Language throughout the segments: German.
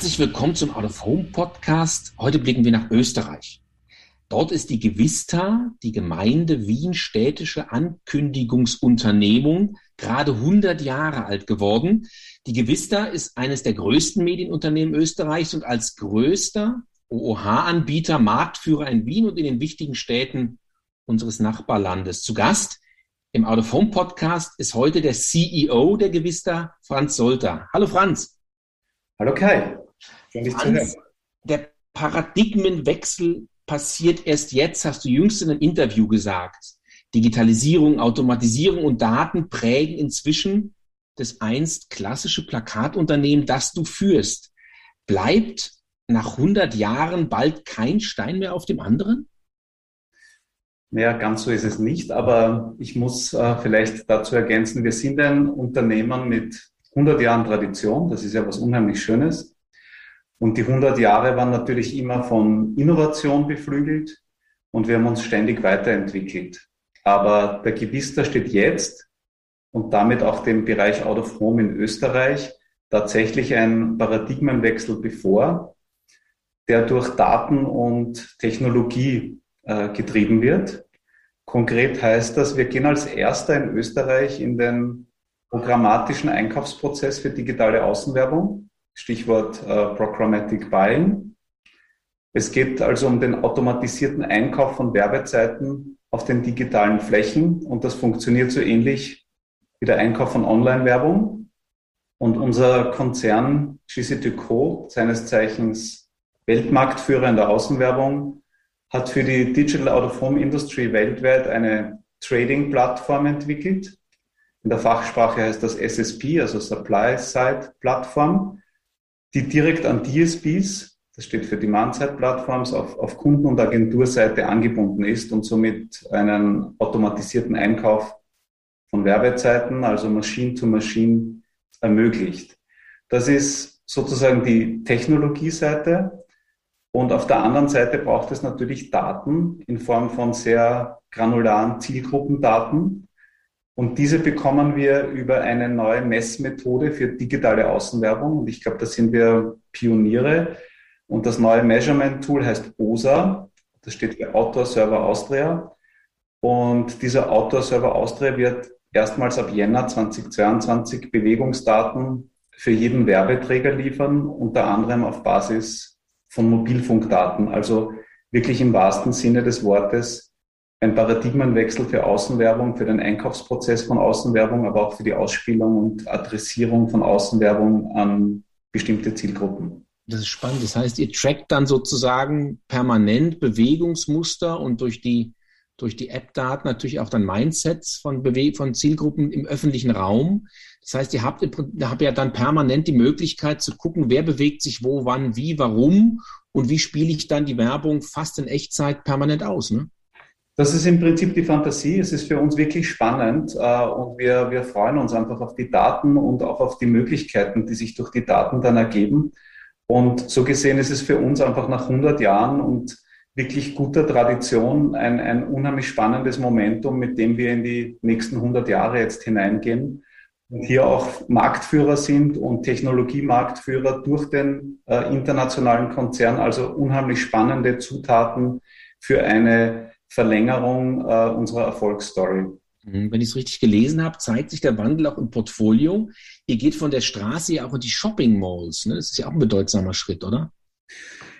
Herzlich willkommen zum Out of Home Podcast. Heute blicken wir nach Österreich. Dort ist die Gewista, die Gemeinde Wien städtische Ankündigungsunternehmung, gerade 100 Jahre alt geworden. Die Gewista ist eines der größten Medienunternehmen Österreichs und als größter OOH-Anbieter, Marktführer in Wien und in den wichtigen Städten unseres Nachbarlandes. Zu Gast im Out of Home Podcast ist heute der CEO der Gewista, Franz Solter. Hallo Franz. Hallo Kai, Der Paradigmenwechsel passiert erst jetzt, hast du jüngst in einem Interview gesagt. Digitalisierung, Automatisierung und Daten prägen inzwischen das einst klassische Plakatunternehmen, das du führst. Bleibt nach 100 Jahren bald kein Stein mehr auf dem anderen? Ja, ganz so ist es nicht, aber ich muss äh, vielleicht dazu ergänzen, wir sind ein Unternehmen mit 100 Jahren Tradition, das ist ja was unheimlich Schönes. Und die 100 Jahre waren natürlich immer von Innovation beflügelt und wir haben uns ständig weiterentwickelt. Aber der Gewister steht jetzt und damit auch dem Bereich Out of Home in Österreich tatsächlich ein Paradigmenwechsel bevor, der durch Daten und Technologie äh, getrieben wird. Konkret heißt das, wir gehen als erster in Österreich in den programmatischen Einkaufsprozess für digitale Außenwerbung, Stichwort äh, Programmatic Buying. Es geht also um den automatisierten Einkauf von Werbezeiten auf den digitalen Flächen und das funktioniert so ähnlich wie der Einkauf von Online-Werbung. Und unser Konzern GC2Co, seines Zeichens Weltmarktführer in der Außenwerbung, hat für die Digital Out of Home Industry weltweit eine Trading-Plattform entwickelt, in der Fachsprache heißt das SSP, also Supply Side Plattform, die direkt an DSPs, das steht für Demand Side Platforms, auf, auf Kunden- und Agenturseite angebunden ist und somit einen automatisierten Einkauf von Werbezeiten, also Machine to Machine ermöglicht. Das ist sozusagen die Technologieseite. Und auf der anderen Seite braucht es natürlich Daten in Form von sehr granularen Zielgruppendaten, und diese bekommen wir über eine neue Messmethode für digitale Außenwerbung. Und ich glaube, da sind wir Pioniere. Und das neue Measurement-Tool heißt OSA. Das steht für Outdoor Server Austria. Und dieser Outdoor Server Austria wird erstmals ab Jänner 2022 Bewegungsdaten für jeden Werbeträger liefern, unter anderem auf Basis von Mobilfunkdaten. Also wirklich im wahrsten Sinne des Wortes ein Paradigmenwechsel für Außenwerbung, für den Einkaufsprozess von Außenwerbung, aber auch für die Ausspielung und Adressierung von Außenwerbung an bestimmte Zielgruppen. Das ist spannend. Das heißt, ihr trackt dann sozusagen permanent Bewegungsmuster und durch die, durch die App-Daten natürlich auch dann Mindsets von, Bewe von Zielgruppen im öffentlichen Raum. Das heißt, ihr habt, habt ja dann permanent die Möglichkeit zu gucken, wer bewegt sich wo, wann, wie, warum und wie spiele ich dann die Werbung fast in Echtzeit permanent aus. Ne? Das ist im Prinzip die Fantasie. Es ist für uns wirklich spannend äh, und wir, wir freuen uns einfach auf die Daten und auch auf die Möglichkeiten, die sich durch die Daten dann ergeben. Und so gesehen ist es für uns einfach nach 100 Jahren und wirklich guter Tradition ein, ein unheimlich spannendes Momentum, mit dem wir in die nächsten 100 Jahre jetzt hineingehen und hier auch Marktführer sind und Technologiemarktführer durch den äh, internationalen Konzern, also unheimlich spannende Zutaten für eine Verlängerung äh, unserer Erfolgsstory. Mhm, wenn ich es richtig gelesen habe, zeigt sich der Wandel auch im Portfolio. Ihr geht von der Straße ja auch in die Shopping Malls. Ne? Das ist ja auch ein bedeutsamer Schritt, oder?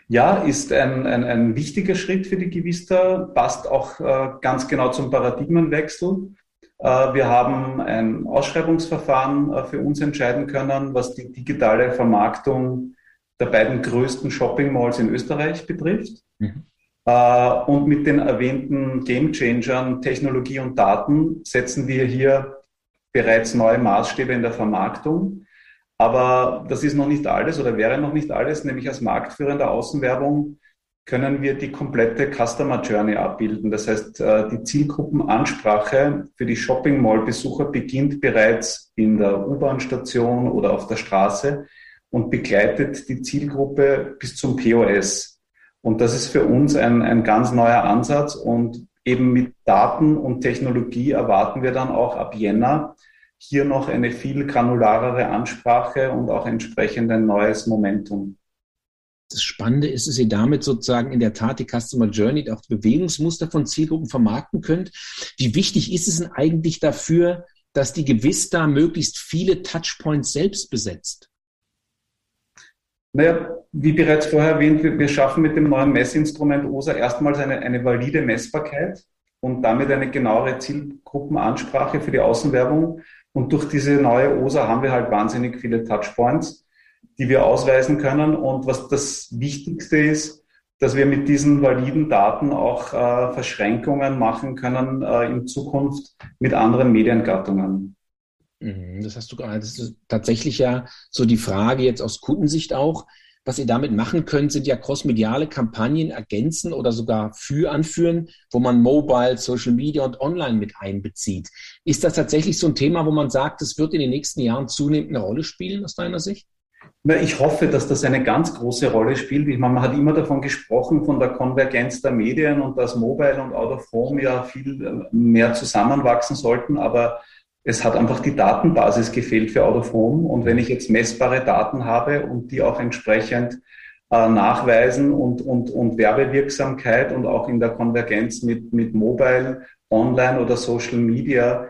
Ja, ist ein, ein, ein wichtiger Schritt für die Gewista, passt auch äh, ganz genau zum Paradigmenwechsel. Äh, wir haben ein Ausschreibungsverfahren äh, für uns entscheiden können, was die digitale Vermarktung der beiden größten Shopping Malls in Österreich betrifft. Mhm. Äh, und mit den erwähnten Game Changern, Technologie und Daten setzen wir hier bereits neue Maßstäbe in der Vermarktung. Aber das ist noch nicht alles oder wäre noch nicht alles, nämlich als Marktführer in der Außenwerbung können wir die komplette Customer Journey abbilden. Das heißt, äh, die Zielgruppenansprache für die Shopping Mall Besucher beginnt bereits in der U-Bahn-Station oder auf der Straße und begleitet die Zielgruppe bis zum POS. Und das ist für uns ein, ein ganz neuer Ansatz und eben mit Daten und Technologie erwarten wir dann auch ab Jänner hier noch eine viel granularere Ansprache und auch entsprechend ein neues Momentum. das Spannende ist, dass ihr damit sozusagen in der Tat die Customer Journey, auch die Bewegungsmuster von Zielgruppen vermarkten könnt. Wie wichtig ist es denn eigentlich dafür, dass die Gewista möglichst viele Touchpoints selbst besetzt? Naja, wie bereits vorher erwähnt, wir, schaffen mit dem neuen Messinstrument OSA erstmals eine, eine valide Messbarkeit und damit eine genauere Zielgruppenansprache für die Außenwerbung. Und durch diese neue OSA haben wir halt wahnsinnig viele Touchpoints, die wir ausweisen können. Und was das Wichtigste ist, dass wir mit diesen validen Daten auch äh, Verschränkungen machen können äh, in Zukunft mit anderen Mediengattungen. Mhm, das hast du gerade. Das ist tatsächlich ja so die Frage jetzt aus Kundensicht auch. Was ihr damit machen könnt, sind ja crossmediale Kampagnen ergänzen oder sogar für anführen, wo man Mobile, Social Media und Online mit einbezieht. Ist das tatsächlich so ein Thema, wo man sagt, es wird in den nächsten Jahren zunehmend eine Rolle spielen, aus deiner Sicht? Ich hoffe, dass das eine ganz große Rolle spielt. Ich meine, man hat immer davon gesprochen, von der Konvergenz der Medien und dass Mobile und Out of Home ja viel mehr zusammenwachsen sollten. Aber es hat einfach die Datenbasis gefehlt für Home. Und wenn ich jetzt messbare Daten habe und die auch entsprechend äh, nachweisen und, und, und Werbewirksamkeit und auch in der Konvergenz mit, mit Mobile, Online oder Social Media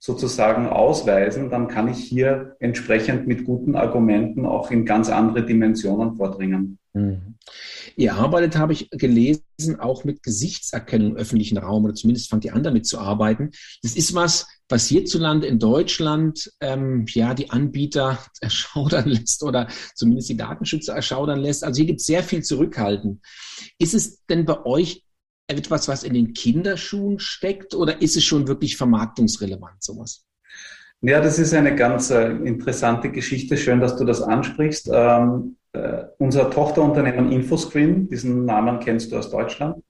sozusagen ausweisen, dann kann ich hier entsprechend mit guten Argumenten auch in ganz andere Dimensionen vordringen. Mhm. Ihr arbeitet, habe ich gelesen, auch mit Gesichtserkennung im öffentlichen Raum oder zumindest fangt ihr an damit zu arbeiten. Das ist was, was hierzulande in Deutschland ähm, ja die Anbieter erschaudern lässt oder zumindest die Datenschützer erschaudern lässt. Also hier gibt es sehr viel zurückhalten. Ist es denn bei euch etwas, was in den Kinderschuhen steckt oder ist es schon wirklich vermarktungsrelevant, sowas? Ja, das ist eine ganz äh, interessante Geschichte. Schön, dass du das ansprichst. Ähm, äh, unser Tochterunternehmen Infoscreen, diesen Namen kennst du aus Deutschland.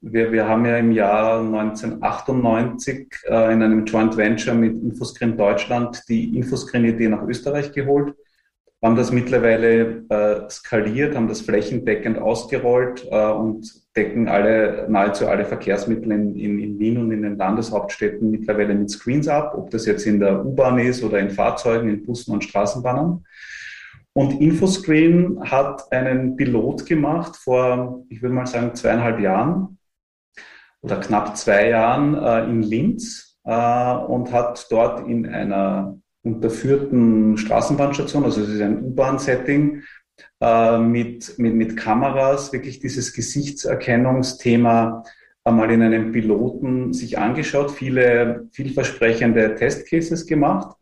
Wir, wir haben ja im Jahr 1998 äh, in einem Joint Venture mit Infoscreen Deutschland die Infoscreen-Idee nach Österreich geholt haben das mittlerweile äh, skaliert, haben das flächendeckend ausgerollt äh, und decken alle, nahezu alle Verkehrsmittel in, in, in Wien und in den Landeshauptstädten mittlerweile mit Screens ab, ob das jetzt in der U-Bahn ist oder in Fahrzeugen, in Bussen und Straßenbahnen. Und Infoscreen hat einen Pilot gemacht vor, ich würde mal sagen, zweieinhalb Jahren oder knapp zwei Jahren äh, in Linz äh, und hat dort in einer unterführten Straßenbahnstation, also es ist ein U-Bahn-Setting, äh, mit, mit, mit Kameras wirklich dieses Gesichtserkennungsthema einmal in einem Piloten sich angeschaut, viele vielversprechende Testcases gemacht,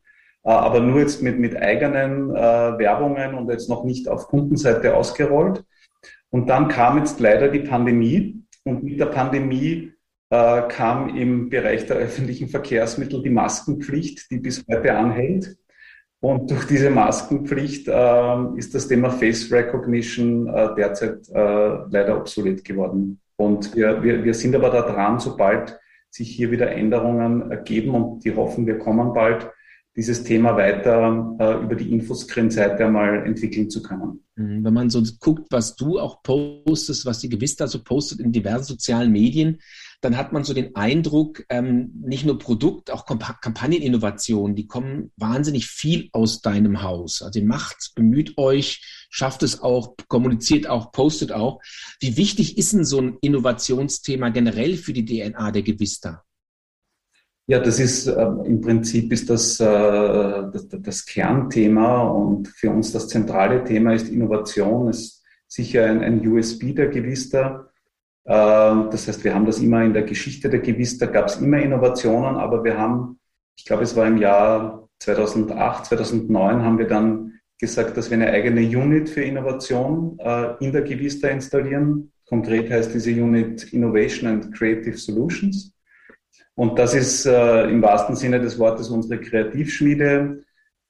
äh, aber nur jetzt mit, mit eigenen äh, Werbungen und jetzt noch nicht auf Kundenseite ausgerollt. Und dann kam jetzt leider die Pandemie und mit der Pandemie kam im Bereich der öffentlichen Verkehrsmittel die Maskenpflicht, die bis heute anhält. Und durch diese Maskenpflicht äh, ist das Thema Face Recognition äh, derzeit äh, leider obsolet geworden. Und wir, wir, wir sind aber da dran, sobald sich hier wieder Änderungen ergeben und die hoffen, wir kommen bald, dieses Thema weiter äh, über die Infoscreen-Seite einmal entwickeln zu können. Mhm. Wenn man so guckt, was du auch postest, was die Gewista so postet in diversen sozialen Medien, dann hat man so den Eindruck, ähm, nicht nur Produkt, auch Kampagneninnovationen, die kommen wahnsinnig viel aus deinem Haus. Also ihr macht, bemüht euch, schafft es auch, kommuniziert auch, postet auch. Wie wichtig ist denn so ein Innovationsthema generell für die DNA der Gewista? Ja, das ist äh, im Prinzip ist das, äh, das, das, Kernthema und für uns das zentrale Thema ist Innovation, ist sicher ein, ein USB der Gewista. Äh, das heißt, wir haben das immer in der Geschichte der Gewista, gab es immer Innovationen, aber wir haben, ich glaube, es war im Jahr 2008, 2009, haben wir dann gesagt, dass wir eine eigene Unit für Innovation äh, in der Gewista installieren. Konkret heißt diese Unit Innovation and Creative Solutions. Und das ist äh, im wahrsten Sinne des Wortes unsere Kreativschmiede.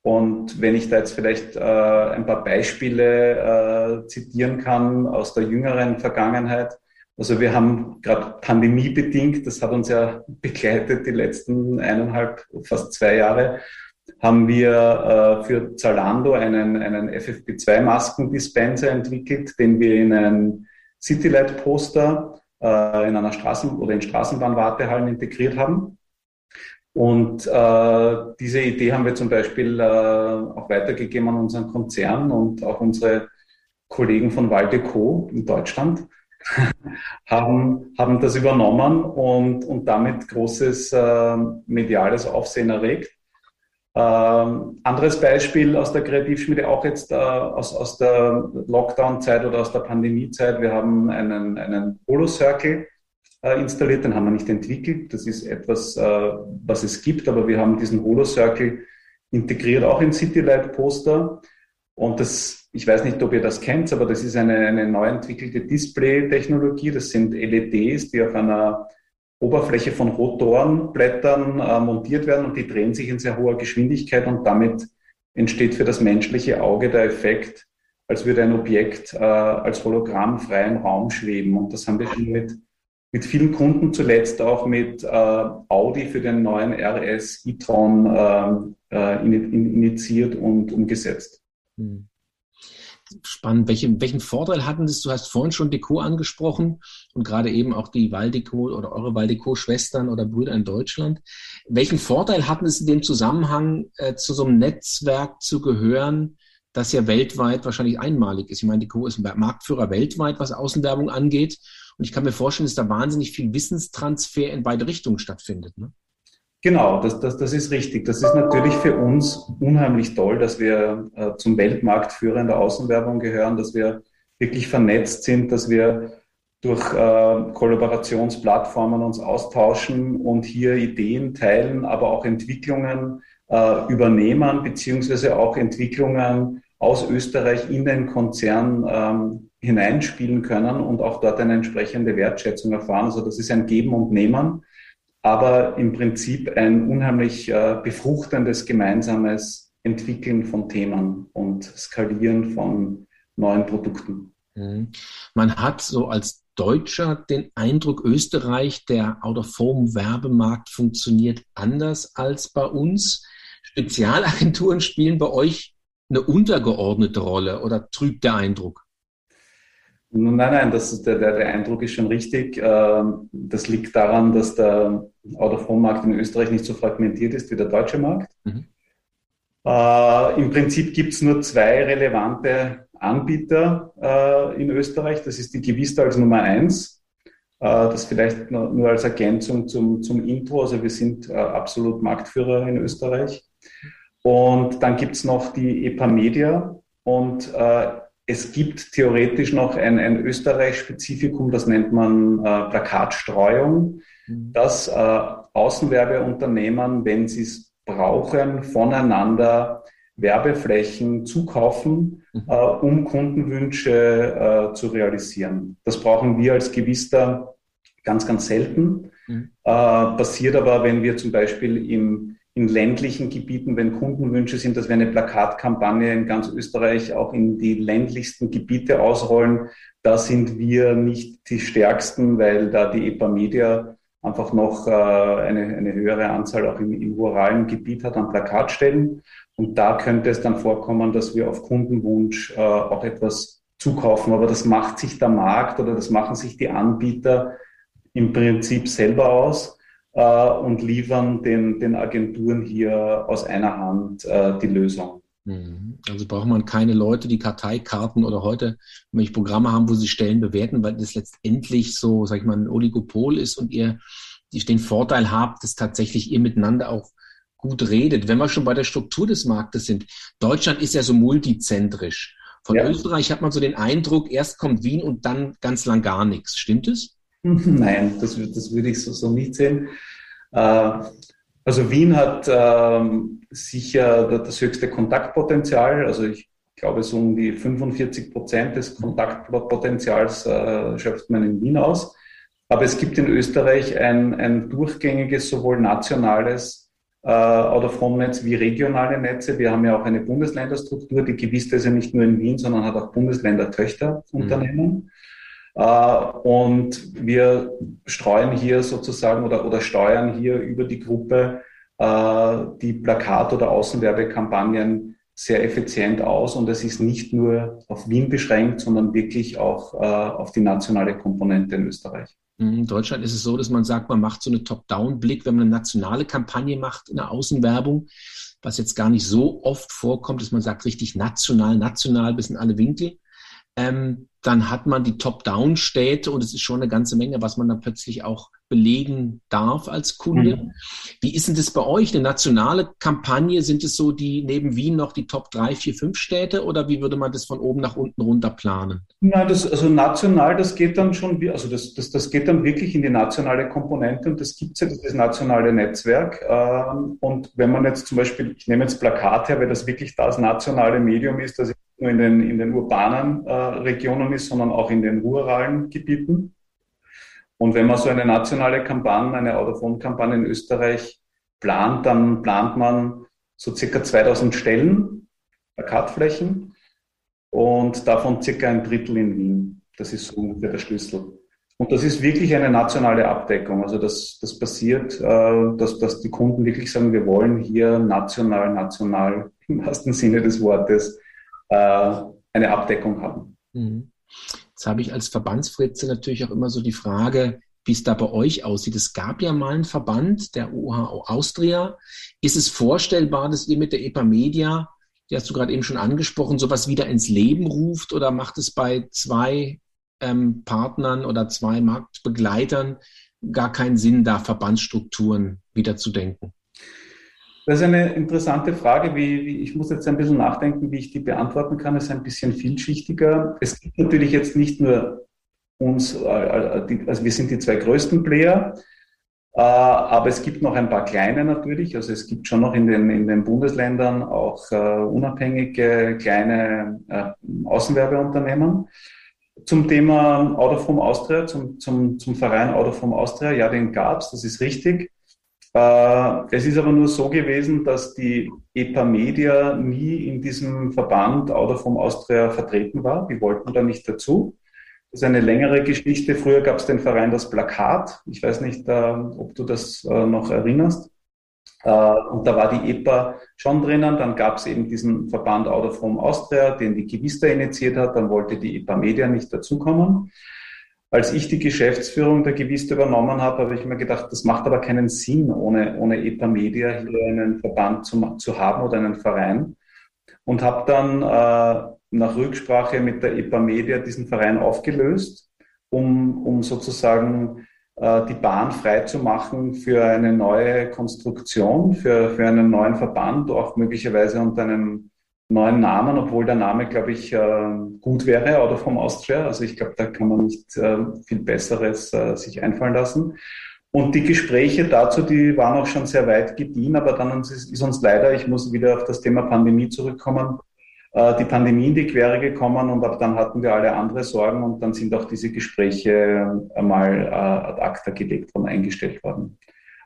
Und wenn ich da jetzt vielleicht äh, ein paar Beispiele äh, zitieren kann aus der jüngeren Vergangenheit. Also wir haben gerade pandemiebedingt, das hat uns ja begleitet die letzten eineinhalb, fast zwei Jahre, haben wir äh, für Zalando einen, einen FFP2-Maskendispenser entwickelt, den wir in ein Citylight-Poster in einer Straßen- oder in Straßenbahnwartehallen integriert haben. Und äh, diese Idee haben wir zum Beispiel äh, auch weitergegeben an unseren Konzern und auch unsere Kollegen von Waldeco in Deutschland haben, haben das übernommen und, und damit großes äh, mediales Aufsehen erregt. Ähm, anderes Beispiel aus der Kreativschmiede, auch jetzt äh, aus, aus der Lockdown-Zeit oder aus der Pandemie-Zeit. Wir haben einen, einen Holo-Circle äh, installiert, den haben wir nicht entwickelt. Das ist etwas, äh, was es gibt, aber wir haben diesen Holo-Circle integriert auch in Citylight-Poster. Und das, ich weiß nicht, ob ihr das kennt, aber das ist eine, eine neu entwickelte Display-Technologie. Das sind LEDs, die auf einer Oberfläche von Rotorenblättern äh, montiert werden und die drehen sich in sehr hoher Geschwindigkeit und damit entsteht für das menschliche Auge der Effekt, als würde ein Objekt äh, als Hologramm frei im Raum schweben. Und das haben wir schon mit, mit vielen Kunden, zuletzt auch mit äh, Audi für den neuen RS e-tron äh, äh initiiert und umgesetzt. Hm spannend. Welche, welchen Vorteil hatten das? Du hast vorhin schon Deko angesprochen und gerade eben auch die Waldeco oder eure Waldeco-Schwestern oder Brüder in Deutschland. Welchen Vorteil hatten es in dem Zusammenhang, äh, zu so einem Netzwerk zu gehören, das ja weltweit wahrscheinlich einmalig ist? Ich meine, Deko ist ein Marktführer weltweit, was Außenwerbung angeht. Und ich kann mir vorstellen, dass da wahnsinnig viel Wissenstransfer in beide Richtungen stattfindet. Ne? Genau, das, das, das ist richtig. Das ist natürlich für uns unheimlich toll, dass wir äh, zum Weltmarktführer in der Außenwerbung gehören, dass wir wirklich vernetzt sind, dass wir durch äh, Kollaborationsplattformen uns austauschen und hier Ideen teilen, aber auch Entwicklungen äh, übernehmen, beziehungsweise auch Entwicklungen aus Österreich in den Konzern ähm, hineinspielen können und auch dort eine entsprechende Wertschätzung erfahren. Also das ist ein Geben und Nehmen aber im Prinzip ein unheimlich äh, befruchtendes gemeinsames Entwickeln von Themen und Skalieren von neuen Produkten. Mhm. Man hat so als Deutscher den Eindruck, Österreich, der Out-of-Home-Werbemarkt funktioniert anders als bei uns. Spezialagenturen spielen bei euch eine untergeordnete Rolle oder trübt der Eindruck? Nein, nein, das, der, der, der Eindruck ist schon richtig. Ähm, das liegt daran, dass der Out-of-Home-Markt in Österreich nicht so fragmentiert ist wie der deutsche Markt. Mhm. Äh, Im Prinzip gibt es nur zwei relevante Anbieter äh, in Österreich. Das ist die Gewista als Nummer eins. Äh, das vielleicht nur, nur, als Ergänzung zum, zum Intro. Also wir sind absolut Marktführer in Österreich. Und dann gibt es noch die EPA Media. Und es gibt theoretisch noch ein, ein Österreich-Spezifikum, das nennt man äh, Plakatstreuung, mhm. dass äh, Außenwerbeunternehmen, wenn sie es brauchen, voneinander Werbeflächen zukaufen, mhm. äh, um Kundenwünsche äh, zu realisieren. Das brauchen wir als Gewister ganz, ganz selten. Mhm. Äh, passiert aber, wenn wir zum Beispiel im in ländlichen Gebieten, wenn Kundenwünsche sind, dass wir eine Plakatkampagne in ganz Österreich auch in die ländlichsten Gebiete ausrollen. Da sind wir nicht die stärksten, weil da die EPA Media einfach noch äh, eine, eine höhere Anzahl auch im, im ruralen Gebiet hat an Plakatstellen. Und da könnte es dann vorkommen, dass wir auf Kundenwunsch äh, auch etwas zukaufen. Aber das macht sich der Markt oder das machen sich die Anbieter im Prinzip selber aus äh, und liefern den, den Agenturen hier aus einer Hand äh, die Lösung. Mhm. Also braucht man keine Leute, die Karteikarten oder heute welche Programme haben, wo sie Stellen bewerten, weil das letztendlich so, sag ich mal, ein Oligopol ist und ihr den Vorteil habt, dass tatsächlich ihr miteinander auch gut redet. Wenn wir schon bei der Struktur des Marktes sind, Deutschland ist ja so multizentrisch. Von ja. Österreich hat man so den Eindruck, erst kommt Wien und dann ganz lang gar nichts. Stimmt es? Nein, das, das würde ich so, so nicht sehen. Äh, also Wien hat ähm, sicher das höchste Kontaktpotenzial. Also ich glaube, so um die 45 Prozent des Kontaktpotenzials äh, schöpft man in Wien aus. Aber es gibt in Österreich ein, ein durchgängiges, sowohl nationales äh, Out-of-Home-Netz wie regionale Netze. Wir haben ja auch eine Bundesländerstruktur, die gewiss ist ja nicht nur in Wien, sondern hat auch Bundesländer-Töchterunternehmen. Mhm. Äh, und wir streuen hier sozusagen oder, oder steuern hier über die Gruppe äh, die Plakat- oder Außenwerbekampagnen sehr effizient aus. Und es ist nicht nur auf Wien beschränkt, sondern wirklich auch äh, auf die nationale Komponente in Österreich. In Deutschland ist es so, dass man sagt, man macht so eine Top-Down-Blick, wenn man eine nationale Kampagne macht in der Außenwerbung, was jetzt gar nicht so oft vorkommt, dass man sagt, richtig national, national bis in alle Winkel ähm, dann hat man die Top-Down-Städte und es ist schon eine ganze Menge, was man dann plötzlich auch belegen darf als Kunde. Mhm. Wie ist denn das bei euch? Eine nationale Kampagne, sind es so die neben Wien noch die Top 3, 4, 5 Städte oder wie würde man das von oben nach unten runter planen? Nein, das, also national, das geht dann schon, also das, das, das geht dann wirklich in die nationale Komponente und das gibt es ja, das nationale Netzwerk. Ähm, und wenn man jetzt zum Beispiel, ich nehme jetzt Plakat her, weil das wirklich das nationale Medium ist, das nur in den, in den urbanen äh, Regionen ist, sondern auch in den ruralen Gebieten. Und wenn man so eine nationale Kampagne, eine Autophone-Kampagne in Österreich plant, dann plant man so circa 2000 Stellen, Plakatflächen und davon circa ein Drittel in Wien. Das ist so ungefähr der Schlüssel. Und das ist wirklich eine nationale Abdeckung. Also das, das passiert, äh, dass, dass die Kunden wirklich sagen, wir wollen hier national, national im wahrsten Sinne des Wortes äh, eine Abdeckung haben. Mhm. Jetzt habe ich als Verbandsfritze natürlich auch immer so die Frage, wie es da bei euch aussieht. Es gab ja mal einen Verband, der OHO Austria. Ist es vorstellbar, dass ihr mit der EPA Media, die hast du gerade eben schon angesprochen, sowas wieder ins Leben ruft oder macht es bei zwei ähm, Partnern oder zwei Marktbegleitern gar keinen Sinn, da Verbandsstrukturen wieder zu denken? Das ist eine interessante Frage. Wie, wie, ich muss jetzt ein bisschen nachdenken, wie ich die beantworten kann. Es ist ein bisschen vielschichtiger. Es gibt natürlich jetzt nicht nur uns, äh, äh, also wir sind die zwei größten Player, äh, aber es gibt noch ein paar kleine natürlich. Also es gibt schon noch in den, in den Bundesländern auch unabhängige kleine Außenwerbeunternehmen. Zum Thema Autoform Austria, zum, zum, zum Verein Autoform Austria, ja, den gab es, das ist richtig. Äh, es ist aber nur so gewesen, dass die EPA Media nie in diesem Verband Autoform Austria vertreten war. Die wollten da nicht dazu. Das ist eine längere Geschichte. Früher gab es den Verein Das Plakat. Ich weiß nicht, äh, ob du das äh, noch erinnerst. Und da war die EPA schon drinnen. Dann gab es eben diesen Verband Autoform Austria, den die Gewista initiiert hat. Dann wollte die EPA Media nicht dazukommen. Als ich die Geschäftsführung der Gewist übernommen habe, habe ich mir gedacht, das macht aber keinen Sinn, ohne, ohne EPA Media hier einen Verband zu, zu haben oder einen Verein. Und habe dann äh, nach Rücksprache mit der EPA Media diesen Verein aufgelöst, um, um sozusagen äh, die Bahn frei zu machen für eine neue Konstruktion, für, für einen neuen Verband, auch möglicherweise unter einem neuen Namen, obwohl der Name, glaube ich, äh, gut wäre, oder vom Austria. Also ich glaube, da kann man nicht äh, viel Besseres äh, sich einfallen lassen. Und die Gespräche dazu, die waren auch schon sehr weit gediehen, aber dann ist uns leider, ich muss wieder auf das Thema Pandemie zurückkommen, die Pandemie in die Quere gekommen und ab dann hatten wir alle andere Sorgen und dann sind auch diese Gespräche einmal ad acta gelegt und eingestellt worden.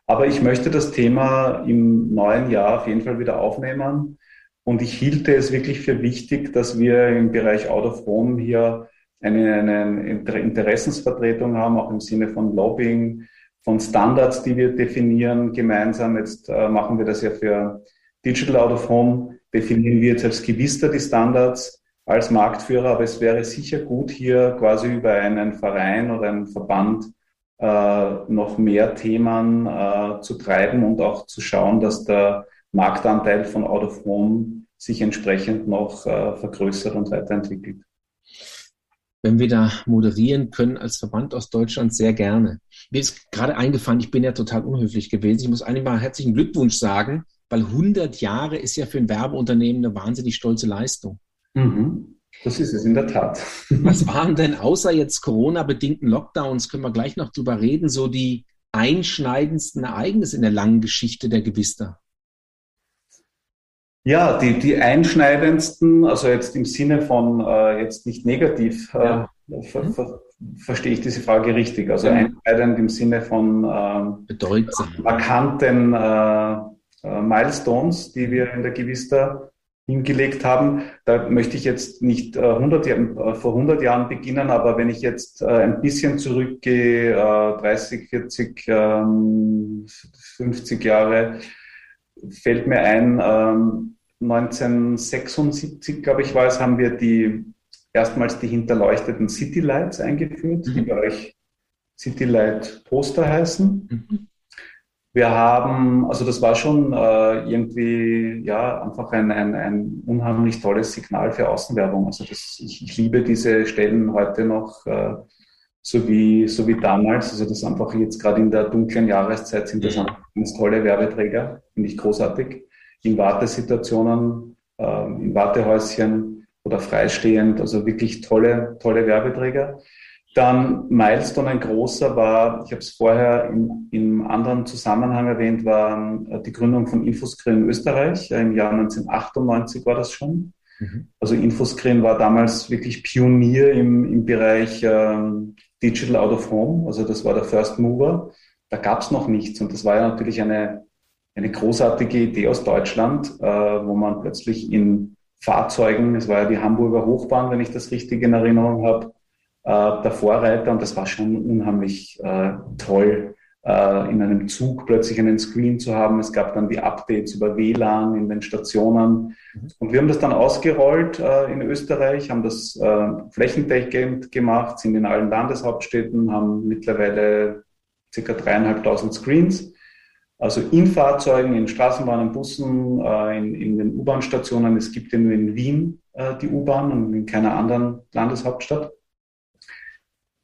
Aber ich möchte das Thema im neuen Jahr auf jeden Fall wieder aufnehmen und ich hielte es wirklich für wichtig, dass wir im Bereich Out of Home hier eine, eine Interessensvertretung haben, auch im Sinne von Lobbying, von Standards, die wir definieren gemeinsam. Jetzt äh, machen wir das ja für Digital Out of Home, definieren wir jetzt als Gewister die Standards als Marktführer, aber es wäre sicher gut, hier quasi über einen Verein oder einen Verband äh, noch mehr Themen äh, zu treiben und auch zu schauen, dass der Marktanteil von Out of Home sich entsprechend noch äh, vergrößert und weiterentwickelt. Wenn wir da moderieren können als Verband aus Deutschland, sehr gerne. Mir ist gerade eingefallen, ich bin ja total unhöflich gewesen. Ich muss eigentlich mal herzlichen Glückwunsch sagen, weil 100 Jahre ist ja für ein Werbeunternehmen eine wahnsinnig stolze Leistung. Mhm. Das ist es in der Tat. Was waren denn außer jetzt Corona-bedingten Lockdowns, können wir gleich noch drüber reden, so die einschneidendsten Ereignisse in der langen Geschichte der Gewister? Ja, die, die einschneidendsten, also jetzt im Sinne von äh, jetzt nicht negativ, äh, ja. ver, mhm. ver, verstehe ich diese Frage richtig. Also ja. einschneidend im Sinne von ähm, Bedeutsam. markanten äh, äh, Milestones, die wir in der Gewista hingelegt haben. Da möchte ich jetzt nicht äh, 100, äh, vor 100 Jahren beginnen, aber wenn ich jetzt äh, ein bisschen zurückgehe, äh, 30, 40, ähm, 50 Jahre, fällt mir ein, ähm, 1976, glaube ich, war es, haben wir die erstmals die hinterleuchteten City Lights eingeführt, mhm. die bei euch City Light Poster heißen. Mhm. Wir haben, also das war schon äh, irgendwie, ja, einfach ein, ein, ein unheimlich tolles Signal für Außenwerbung. Also das, ich, ich liebe diese Stellen heute noch, äh, so wie, so wie damals. Also das einfach jetzt gerade in der dunklen Jahreszeit sind das einfach ganz tolle Werbeträger, finde ich großartig. In Wartesituationen, äh, in Wartehäuschen oder freistehend, also wirklich tolle, tolle Werbeträger. Dann Milestone, ein großer, war, ich habe es vorher in, im anderen Zusammenhang erwähnt, war äh, die Gründung von Infoscreen in Österreich. Im Jahr 1998 war das schon. Mhm. Also Infoscreen war damals wirklich Pionier im, im Bereich ähm, Digital Out of Home. Also das war der First Mover. Da gab es noch nichts. Und das war ja natürlich eine, eine großartige Idee aus Deutschland, äh, wo man plötzlich in Fahrzeugen, es war ja die Hamburger Hochbahn, wenn ich das richtig in Erinnerung habe, äh, der Vorreiter und das war schon unheimlich äh, toll, äh, in einem Zug plötzlich einen Screen zu haben. Es gab dann die Updates über WLAN in den Stationen mhm. und wir haben das dann ausgerollt äh, in Österreich, haben das äh, flächendeckend gemacht, sind in allen Landeshauptstädten, haben mittlerweile circa dreieinhalbtausend Screens. Also in Fahrzeugen, in Straßenbahnen, Bussen, äh, in, in den U-Bahn-Stationen. Es gibt ja nur in Wien äh, die U-Bahn und in keiner anderen Landeshauptstadt.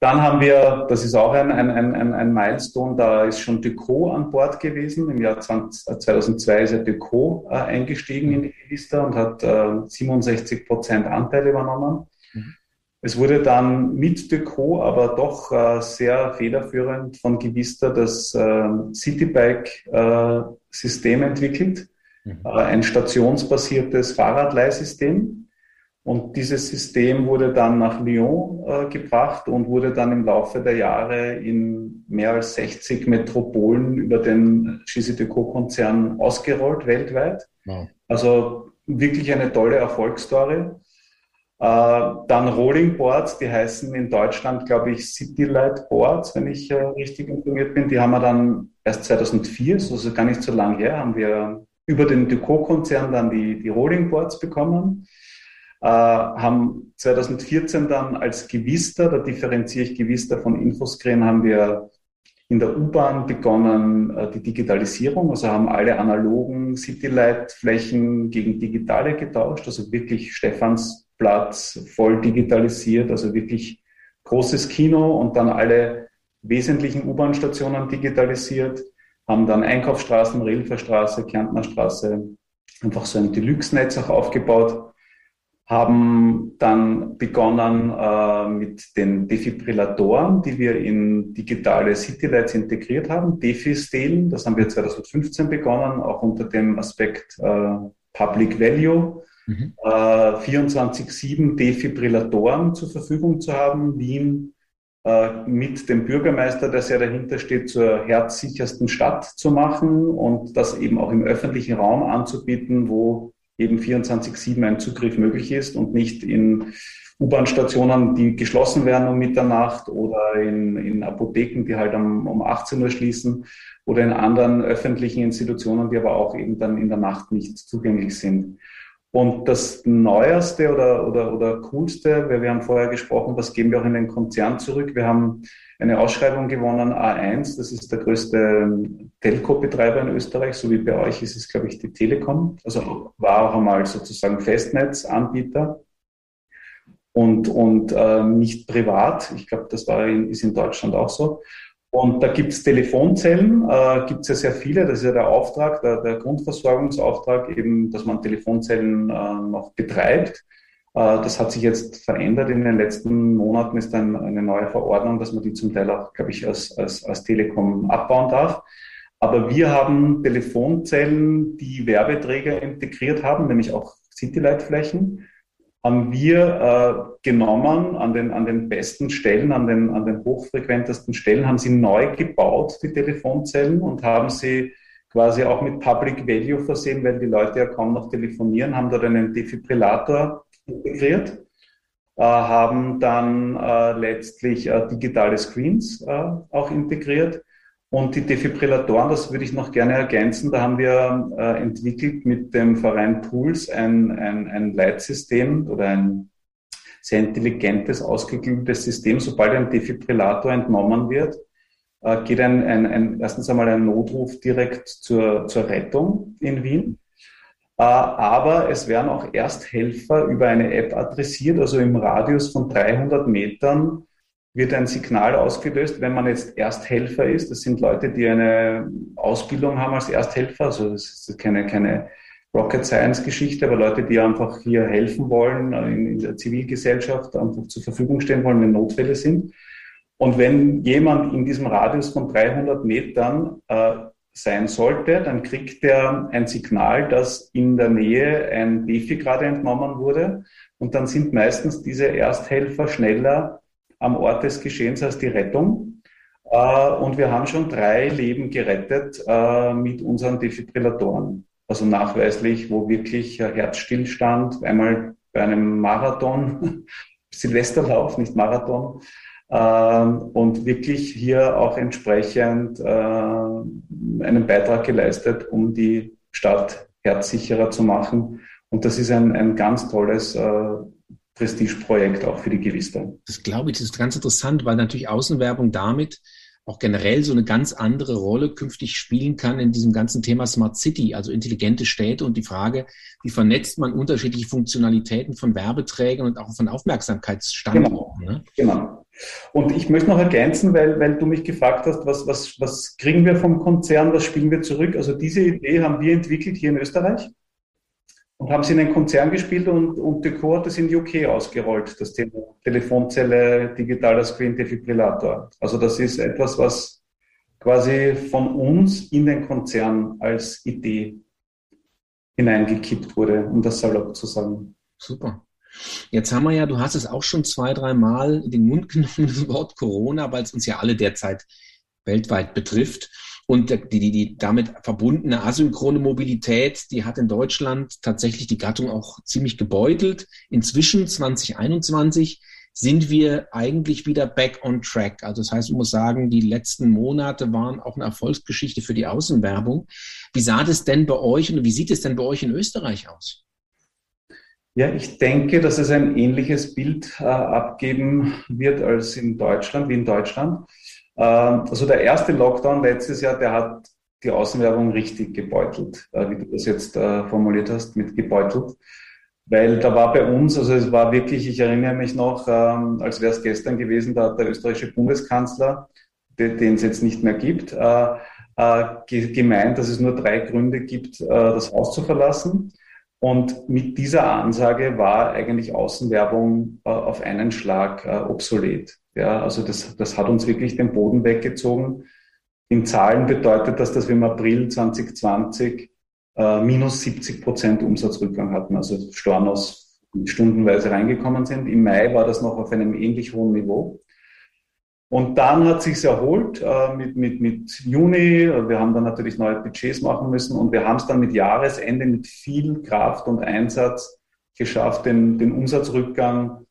Dann haben wir, das ist auch ein, ein, ein, ein Milestone, da ist schon Decaux an Bord gewesen. Im Jahr 20, 2002 äh, ist ja Decaux äh, eingestiegen in die Liste und hat äh, 67 Prozent Anteil übernommen. Mhm. Es wurde dann mit Decaux aber doch äh, sehr federführend von Gewista das äh, Citybike-System entwickelt, mhm. Äh, ein stationsbasiertes Fahrradleihsystem und dieses System wurde dann nach Lyon äh, gebracht und wurde dann im Laufe der Jahre in mehr als 60 Metropolen über den GCDecaux-Konzern ausgerollt weltweit. Wow. Also wirklich eine tolle Erfolgsstory. Äh, dann Rolling Boards, die heißen in Deutschland, glaube ich, City Light Boards, wenn ich äh, richtig informiert bin. Die haben wir dann erst 2004, also gar nicht so lange her, haben wir über den Decaux-Konzern dann die, die Rolling Boards bekommen äh, haben 2014 dann als Gewister, da differenziere ich Gewister von Infoscreen, haben wir in der U-Bahn begonnen äh, die Digitalisierung, also haben alle analogen Citylight-Flächen gegen digitale getauscht, also wirklich Stephansplatz voll digitalisiert, also wirklich großes Kino und dann alle wesentlichen U-Bahn-Stationen digitalisiert, haben dann Einkaufsstraßen, Rilferstraße, Kärntner Straße, einfach so ein Deluxe-Netz auch aufgebaut haben dann begonnen äh, mit den Defibrillatoren, die wir in digitale Citylights integriert haben, Defi-Stelen. Das haben wir 2015 begonnen, auch unter dem Aspekt äh, Public Value. Mhm. Äh, 24-7 Defibrillatoren zur Verfügung zu haben, Wien äh, mit dem Bürgermeister, der sehr dahinter steht, zur herzsichersten Stadt zu machen und das eben auch im öffentlichen Raum anzubieten, wo eben 24-7 ein Zugriff möglich ist und nicht in U-Bahn-Stationen, die geschlossen werden um Mitternacht oder in, in Apotheken, die halt um, um 18 Uhr schließen oder in anderen öffentlichen Institutionen, die aber auch eben dann in der Nacht nicht zugänglich sind. Und das Neueste oder, oder, oder Coolste, weil wir haben vorher gesprochen, das geben wir auch in den Konzern zurück. Wir haben eine Ausschreibung gewonnen, A1, das ist der größte Telco-Betreiber in Österreich, so wie bei euch ist es, glaube ich, die Telekom. Also war auch einmal sozusagen Festnetzanbieter und, und äh, nicht privat. Ich glaube, das war in, ist in Deutschland auch so. Und da gibt es Telefonzellen, äh, gibt es ja sehr viele. Das ist ja der Auftrag, der, der Grundversorgungsauftrag, eben, dass man Telefonzellen äh, noch betreibt. Äh, das hat sich jetzt verändert. In den letzten Monaten ist dann eine neue Verordnung, dass man die zum Teil auch, glaube ich, als, als, als Telekom abbauen darf. Aber wir haben Telefonzellen, die Werbeträger integriert haben, nämlich auch Citylight-Flächen haben wir äh, genommen an den, an den besten Stellen, an den, an den hochfrequentesten Stellen, haben sie neu gebaut, die Telefonzellen, und haben sie quasi auch mit Public Value versehen, weil die Leute ja kaum noch telefonieren, haben dort einen Defibrillator integriert, äh, haben dann äh, letztlich äh, digitale Screens auch integriert und die Defibrillatoren, das würde ich noch gerne ergänzen, da haben wir entwickelt mit dem Verein Pools ein, ein, ein Leitsystem oder ein sehr intelligentes, ausgeklügeltes System. Sobald ein Defibrillator entnommen wird, geht ein, ein, ein, erstens einmal ein Notruf direkt zur, zur Rettung in Wien. Äh, aber es werden auch Ersthelfer über eine App adressiert, also im Radius von 300 Metern wird ein Signal ausgelöst, wenn man jetzt Ersthelfer ist. Das sind Leute, die eine Ausbildung haben als Ersthelfer, also das ist keine, keine Rocket Science Geschichte, aber Leute, die einfach hier helfen wollen, in, in der Zivilgesellschaft einfach zur Verfügung stehen wollen, wenn Notfälle sind. Und wenn jemand in diesem Radius von 300 Metern äh, sein sollte, dann kriegt er ein Signal, dass in der Nähe ein Baby gerade entnommen wurde. Und dann sind meistens diese Ersthelfer schneller am Ort des Geschehens als die Rettung. Äh, und wir haben schon drei Leben gerettet äh, mit unseren Defibrillatoren. Also nachweislich, wo wirklich Herzstillstand, einmal bei einem Marathon, Silvesterlauf, nicht Marathon, und wirklich hier auch entsprechend äh, einen Beitrag geleistet, um die Stadt herzsicherer zu machen. Und das ist ein, ein ganz tolles äh, Prestigeprojekt auch für die Gewister. Das glaube ich, das ist ganz interessant, weil natürlich Außenwerbung damit auch generell so eine ganz andere Rolle künftig spielen kann in diesem ganzen Thema Smart City, also intelligente Städte und die Frage, wie vernetzt man unterschiedliche Funktionalitäten von Werbeträgern und auch von Aufmerksamkeitsstandorten. Genau. Ne? genau. Und ich möchte noch ergänzen, weil, weil du mich gefragt hast, was, was, was kriegen wir vom Konzern, was spielen wir zurück? Also diese Idee haben wir entwickelt hier in Österreich und haben sie in einen Konzern gespielt und, und Decor hat das in UK ausgerollt, das Thema Telefonzelle, digitaler Screen Defibrillator. Also das ist etwas, was quasi von uns in den Konzern als Idee hineingekippt wurde, um das salopp zu sagen. Super. Jetzt haben wir ja, du hast es auch schon zwei, drei Mal in den Mund genommen, das Wort Corona, weil es uns ja alle derzeit weltweit betrifft. Und die, die, die damit verbundene asynchrone Mobilität, die hat in Deutschland tatsächlich die Gattung auch ziemlich gebeutelt. Inzwischen 2021 sind wir eigentlich wieder back on track. Also das heißt, ich muss sagen, die letzten Monate waren auch eine Erfolgsgeschichte für die Außenwerbung. Wie sah das denn bei euch und wie sieht es denn bei euch in Österreich aus? Ja, ich denke, dass es ein ähnliches Bild äh, abgeben wird als in Deutschland, wie in Deutschland. Ähm, also der erste Lockdown letztes Jahr, der hat die Außenwerbung richtig gebeutelt, äh, wie du das jetzt äh, formuliert hast, mit gebeutelt. Weil da war bei uns, also es war wirklich, ich erinnere mich noch, ähm, als wäre es gestern gewesen, da hat der österreichische Bundeskanzler, den es jetzt nicht mehr gibt, gemeint, dass es nur drei Gründe gibt, das Haus zu verlassen. Und mit dieser Ansage war eigentlich Außenwerbung äh, auf einen Schlag äh, obsolet. Ja, also das, das hat uns wirklich den Boden weggezogen. In Zahlen bedeutet das, dass wir im April 2020 äh, minus 70 Prozent Umsatzrückgang hatten, also Stornos stundenweise reingekommen sind. Im Mai war das noch auf einem ähnlich hohen Niveau. Und dann hat sich's erholt äh, mit, mit, mit Juni. Wir haben dann natürlich neue Budgets machen müssen und wir haben es dann mit Jahresende mit viel Kraft und Einsatz geschafft, den, den Umsatzrückgang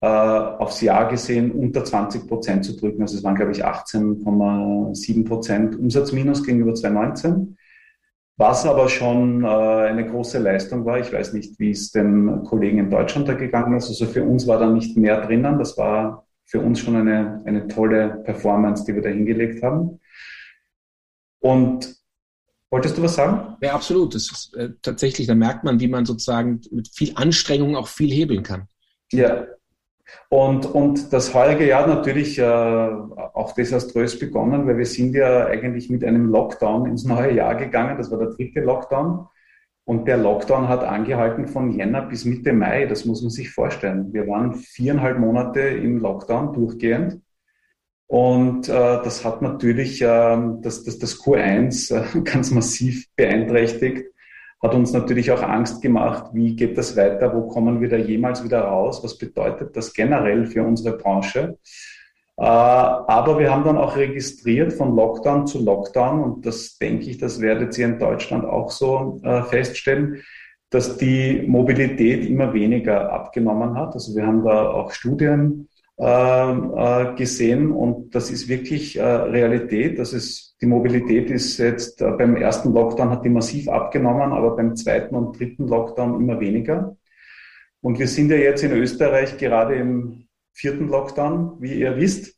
äh, aufs Jahr gesehen unter 20 Prozent zu drücken. Also es waren, glaube ich, 18,7 Prozent Umsatzminus gegenüber 2019. Was aber schon äh, eine große Leistung war. Ich weiß nicht, wie es den Kollegen in Deutschland da gegangen ist. Also für uns war da nicht mehr drinnen. Das war für uns schon eine, eine tolle Performance, die wir da hingelegt haben. Und wolltest du was sagen? Ja, absolut. Das ist äh, tatsächlich, da merkt man, wie man sozusagen mit viel Anstrengung auch viel hebeln kann. Ja. Und, und das heurige Jahr natürlich äh, auch desaströs begonnen, weil wir sind ja eigentlich mit einem Lockdown ins neue Jahr gegangen. Das war der dritte Lockdown. Und der Lockdown hat angehalten von Jänner bis Mitte Mai. Das muss man sich vorstellen. Wir waren viereinhalb Monate im Lockdown durchgehend. Und äh, das hat natürlich äh, das, das, das Q1 äh, ganz massiv beeinträchtigt, hat uns natürlich auch Angst gemacht, wie geht das weiter, wo kommen wir da jemals wieder raus, was bedeutet das generell für unsere Branche. Äh, aber wir haben dann auch registriert von Lockdown zu Lockdown und das denke ich, das werdet ihr in Deutschland auch so äh, feststellen, dass die Mobilität immer weniger abgenommen hat. Also wir haben da auch Studien äh, gesehen und das ist wirklich Realität. Das ist, die Mobilität ist jetzt beim ersten Lockdown hat die massiv abgenommen, aber beim zweiten und dritten Lockdown immer weniger. Und wir sind ja jetzt in Österreich gerade im vierten Lockdown, wie ihr wisst.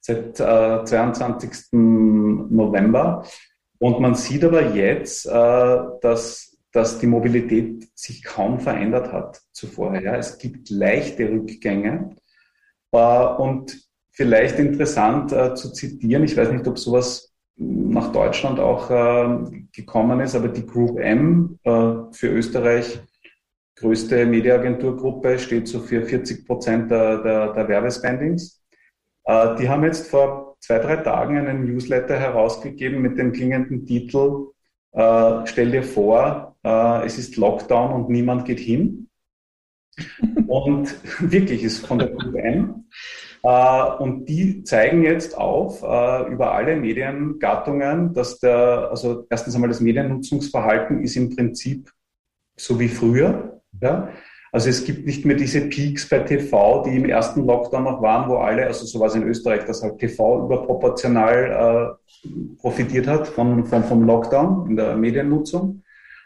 seit äh, 22. November. Und man sieht aber jetzt, äh, dass, dass die Mobilität sich kaum verändert hat zuvor. Ja. Es gibt leichte Rückgänge. Äh, und vielleicht interessant äh, zu zitieren, ich weiß nicht, ob sowas nach Deutschland auch äh, gekommen ist, aber die Group M äh, für Österreich größte Mediaagenturgruppe steht so für 40 Prozent der, der, der Werbespendings. Äh, die haben jetzt vor zwei, drei Tagen einen Newsletter herausgegeben mit dem klingenden Titel äh, Stell dir vor, äh, es ist Lockdown und niemand geht hin. und wirklich ist von der M. Äh, und die zeigen jetzt auf äh, über alle Mediengattungen, dass der, also erstens einmal das Mediennutzungsverhalten ist im Prinzip so wie früher. Ja? Also es gibt nicht mehr diese Peaks bei TV, die im ersten Lockdown noch waren, wo alle, also so war es in Österreich, dass halt TV überproportional äh, profitiert hat von, von, vom Lockdown in der Mediennutzung,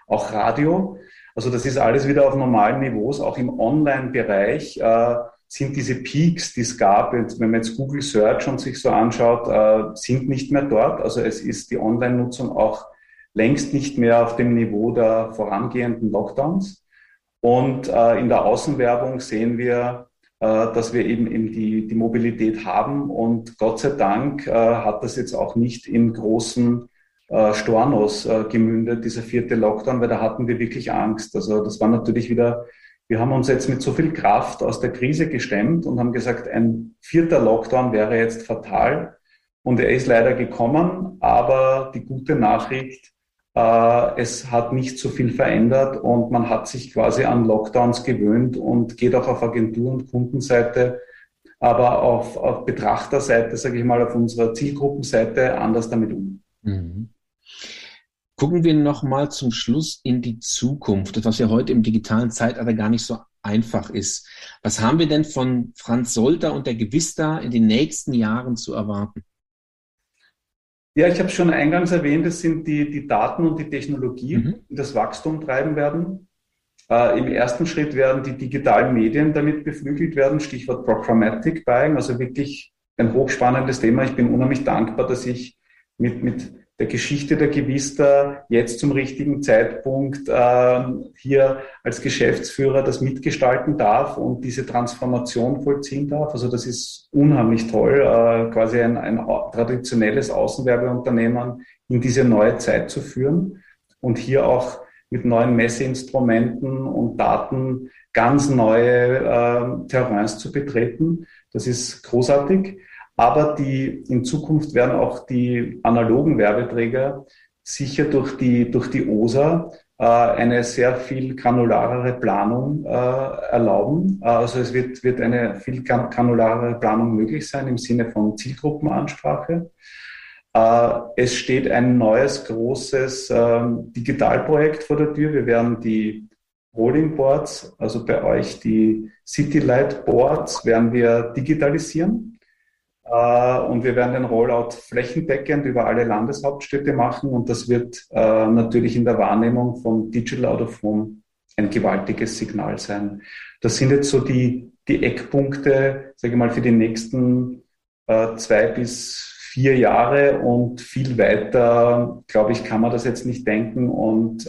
auch Radio. Also das ist alles wieder auf normalen Niveaus, auch im Online-Bereich. Äh, sind diese Peaks, die es gab, wenn man jetzt Google Search und sich so anschaut, äh, sind nicht mehr dort. Also es ist die Online-Nutzung auch längst nicht mehr auf dem Niveau der vorangehenden Lockdowns. Und äh, in der Außenwerbung sehen wir, äh, dass wir eben, eben die, die Mobilität haben. Und Gott sei Dank äh, hat das jetzt auch nicht in großen äh, Stornos äh, gemündet, dieser vierte Lockdown, weil da hatten wir wirklich Angst. Also das war natürlich wieder wir haben uns jetzt mit so viel Kraft aus der Krise gestemmt und haben gesagt, ein vierter Lockdown wäre jetzt fatal. Und er ist leider gekommen, aber die gute Nachricht, es hat nicht so viel verändert und man hat sich quasi an Lockdowns gewöhnt und geht auch auf Agentur- und Kundenseite, aber auf, auf Betrachterseite, sage ich mal, auf unserer Zielgruppenseite anders damit um. Mhm. Gucken wir nochmal zum Schluss in die Zukunft, was ja heute im digitalen Zeitalter gar nicht so einfach ist. Was haben wir denn von Franz Solter und der Gewista in den nächsten Jahren zu erwarten? Ja, ich habe schon eingangs erwähnt, es sind die, die Daten und die Technologie, mhm. die das Wachstum treiben werden. Äh, Im ersten Schritt werden die digitalen Medien damit beflügelt werden, Stichwort Programmatic Buying, also wirklich ein hochspannendes Thema. Ich bin unheimlich dankbar, dass ich mit, mit der Geschichte der Gewister jetzt zum richtigen Zeitpunkt äh, hier als Geschäftsführer das mitgestalten darf und diese Transformation vollziehen darf. Also das ist unheimlich toll, äh, quasi ein, ein traditionelles Außenwerbeunternehmen in diese neue Zeit zu führen und hier auch mit neuen Messeinstrumenten und Daten ganz neue äh, Terrains zu betreten. Das ist großartig. Aber die, in Zukunft werden auch die analogen Werbeträger sicher durch die, durch die OSA äh, eine sehr viel granularere Planung äh, erlauben. Also es wird, wird eine viel granularere Planung möglich sein im Sinne von Zielgruppenansprache. Äh, es steht ein neues großes äh, Digitalprojekt vor der Tür. Wir werden die Rolling Boards, also bei euch die City Light Boards, werden wir digitalisieren. Äh, und wir werden den Rollout flächendeckend über alle Landeshauptstädte machen. Und das wird äh, natürlich in der Wahrnehmung von Digital Out of Home ein gewaltiges Signal sein. Das sind jetzt so die, die Eckpunkte, sage ich mal, für die nächsten äh, zwei bis vier Jahre und viel weiter, glaube ich, kann man das jetzt nicht denken. Und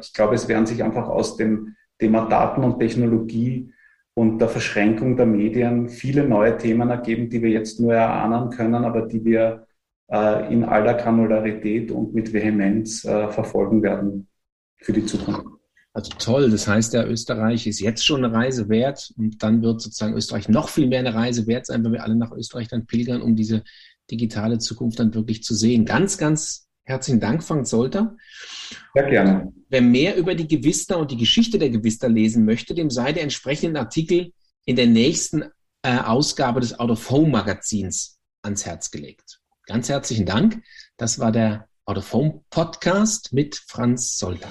ich glaube, es werden sich einfach aus dem Thema Daten und Technologie und der Verschränkung der Medien viele neue Themen ergeben, die wir jetzt nur erahnen können, aber die wir äh, in aller Granularität und mit Vehemenz äh, verfolgen werden für die Zukunft. Also toll, das heißt ja, Österreich ist jetzt schon eine Reise wert und dann wird sozusagen Österreich noch viel mehr eine Reise wert sein, wenn wir alle nach Österreich dann pilgern, um diese digitale Zukunft dann wirklich zu sehen. Ganz, ganz Herzlichen Dank, Frank Solter. Ja, gerne. Wer mehr über die Gewister und die Geschichte der Gewister lesen möchte, dem sei der entsprechende Artikel in der nächsten äh, Ausgabe des Out of Home Magazins ans Herz gelegt. Ganz herzlichen Dank. Das war der Out of Home Podcast mit Franz Solter.